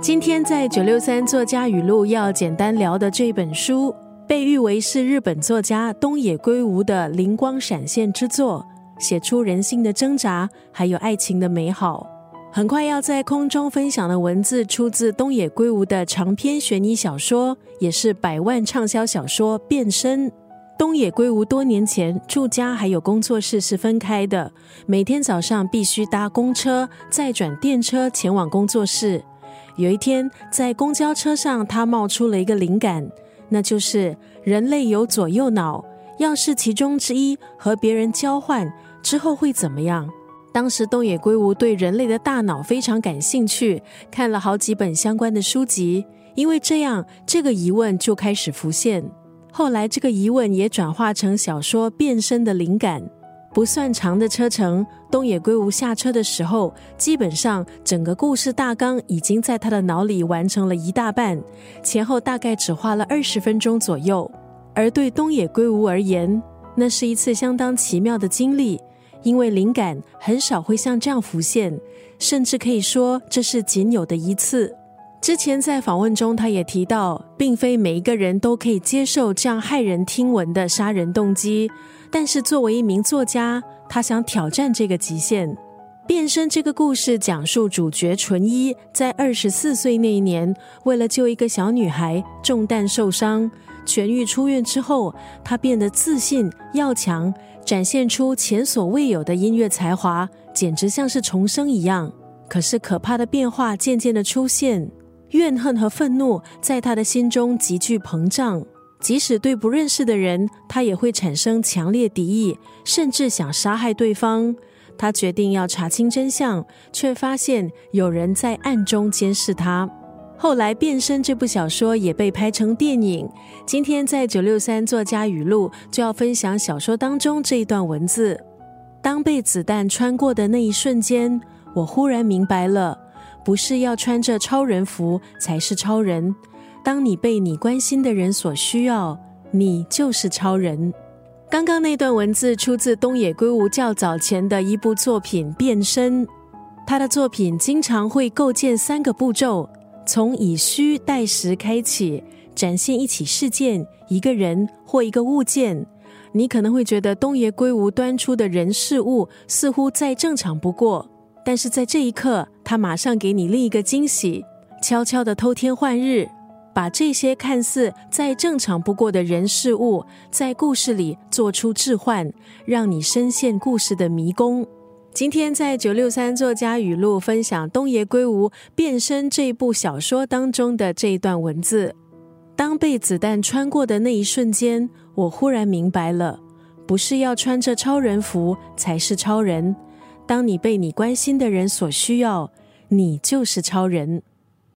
今天在九六三作家语录要简单聊的这本书，被誉为是日本作家东野圭吾的灵光闪现之作，写出人性的挣扎，还有爱情的美好。很快要在空中分享的文字，出自东野圭吾的长篇悬疑小说，也是百万畅销小说《变身》。东野圭吾多年前住家还有工作室是分开的，每天早上必须搭公车，再转电车前往工作室。有一天，在公交车上，他冒出了一个灵感，那就是人类有左右脑，要是其中之一和别人交换之后会怎么样？当时东野圭吾对人类的大脑非常感兴趣，看了好几本相关的书籍，因为这样，这个疑问就开始浮现。后来，这个疑问也转化成小说变身的灵感。不算长的车程，东野圭吾下车的时候，基本上整个故事大纲已经在他的脑里完成了一大半，前后大概只花了二十分钟左右。而对东野圭吾而言，那是一次相当奇妙的经历，因为灵感很少会像这样浮现，甚至可以说这是仅有的一次。之前在访问中，他也提到，并非每一个人都可以接受这样骇人听闻的杀人动机。但是作为一名作家，他想挑战这个极限。变身这个故事讲述主角纯一在二十四岁那一年，为了救一个小女孩中弹受伤，痊愈出院之后，他变得自信要强，展现出前所未有的音乐才华，简直像是重生一样。可是可怕的变化渐渐的出现，怨恨和愤怒在他的心中急剧膨胀。即使对不认识的人，他也会产生强烈敌意，甚至想杀害对方。他决定要查清真相，却发现有人在暗中监视他。后来，《变身》这部小说也被拍成电影。今天在九六三作家语录就要分享小说当中这一段文字：当被子弹穿过的那一瞬间，我忽然明白了，不是要穿着超人服才是超人。当你被你关心的人所需要，你就是超人。刚刚那段文字出自东野圭吾较早前的一部作品《变身》。他的作品经常会构建三个步骤，从以虚代实开启，展现一起事件、一个人或一个物件。你可能会觉得东野圭吾端出的人事物似乎再正常不过，但是在这一刻，他马上给你另一个惊喜，悄悄的偷天换日。把这些看似再正常不过的人事物，在故事里做出置换，让你深陷故事的迷宫。今天在九六三作家语录分享东野圭吾《变身》这部小说当中的这一段文字：当被子弹穿过的那一瞬间，我忽然明白了，不是要穿着超人服才是超人。当你被你关心的人所需要，你就是超人。